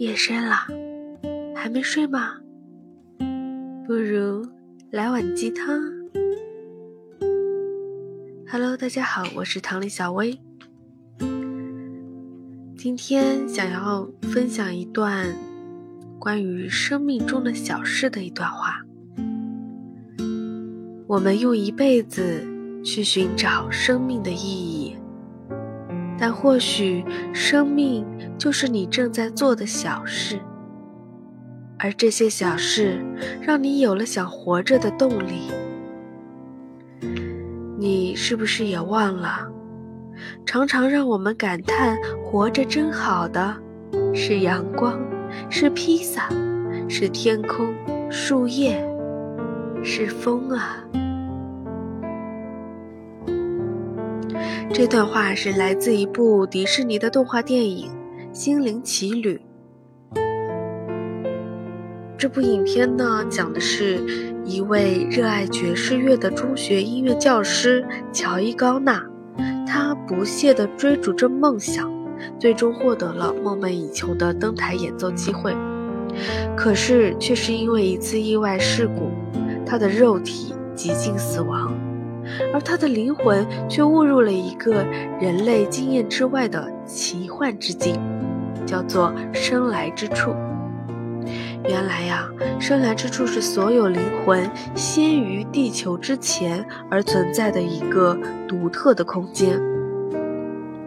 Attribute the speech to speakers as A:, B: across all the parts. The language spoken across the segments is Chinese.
A: 夜深了，还没睡吗？不如来碗鸡汤。Hello，大家好，我是唐里小薇。今天想要分享一段关于生命中的小事的一段话。我们用一辈子去寻找生命的意义。但或许，生命就是你正在做的小事，而这些小事让你有了想活着的动力。你是不是也忘了，常常让我们感叹活着真好的，是阳光，是披萨，是天空，树叶，是风啊。这段话是来自一部迪士尼的动画电影《心灵奇旅》。这部影片呢，讲的是一位热爱爵士乐的中学音乐教师乔伊·高纳，他不懈地追逐着梦想，最终获得了梦寐以求的登台演奏机会。可是，却是因为一次意外事故，他的肉体几近死亡。而他的灵魂却误入了一个人类经验之外的奇幻之境，叫做生来之处。原来呀，生来之处是所有灵魂先于地球之前而存在的一个独特的空间。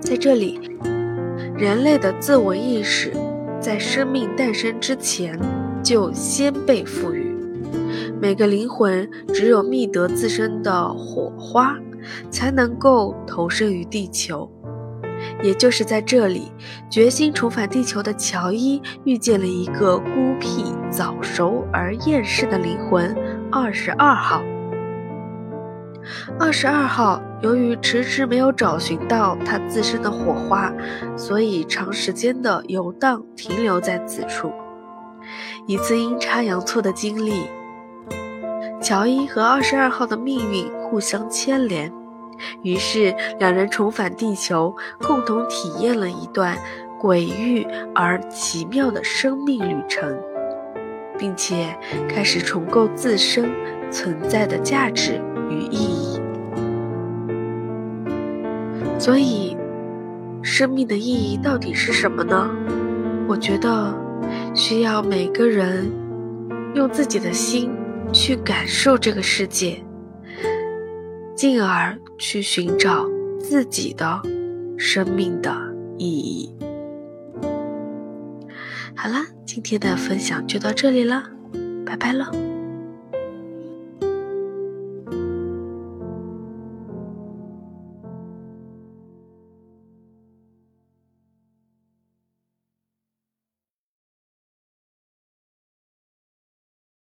A: 在这里，人类的自我意识在生命诞生之前就先被赋予。每个灵魂只有觅得自身的火花，才能够投身于地球。也就是在这里，决心重返地球的乔伊遇见了一个孤僻、早熟而厌世的灵魂——二十二号。二十二号由于迟迟没有找寻到他自身的火花，所以长时间的游荡停留在此处。一次阴差阳错的经历。乔伊和二十二号的命运互相牵连，于是两人重返地球，共同体验了一段诡异而奇妙的生命旅程，并且开始重构自身存在的价值与意义。所以，生命的意义到底是什么呢？我觉得，需要每个人用自己的心。去感受这个世界，进而去寻找自己的生命的意义。好啦，今天的分享就到这里了，拜拜了。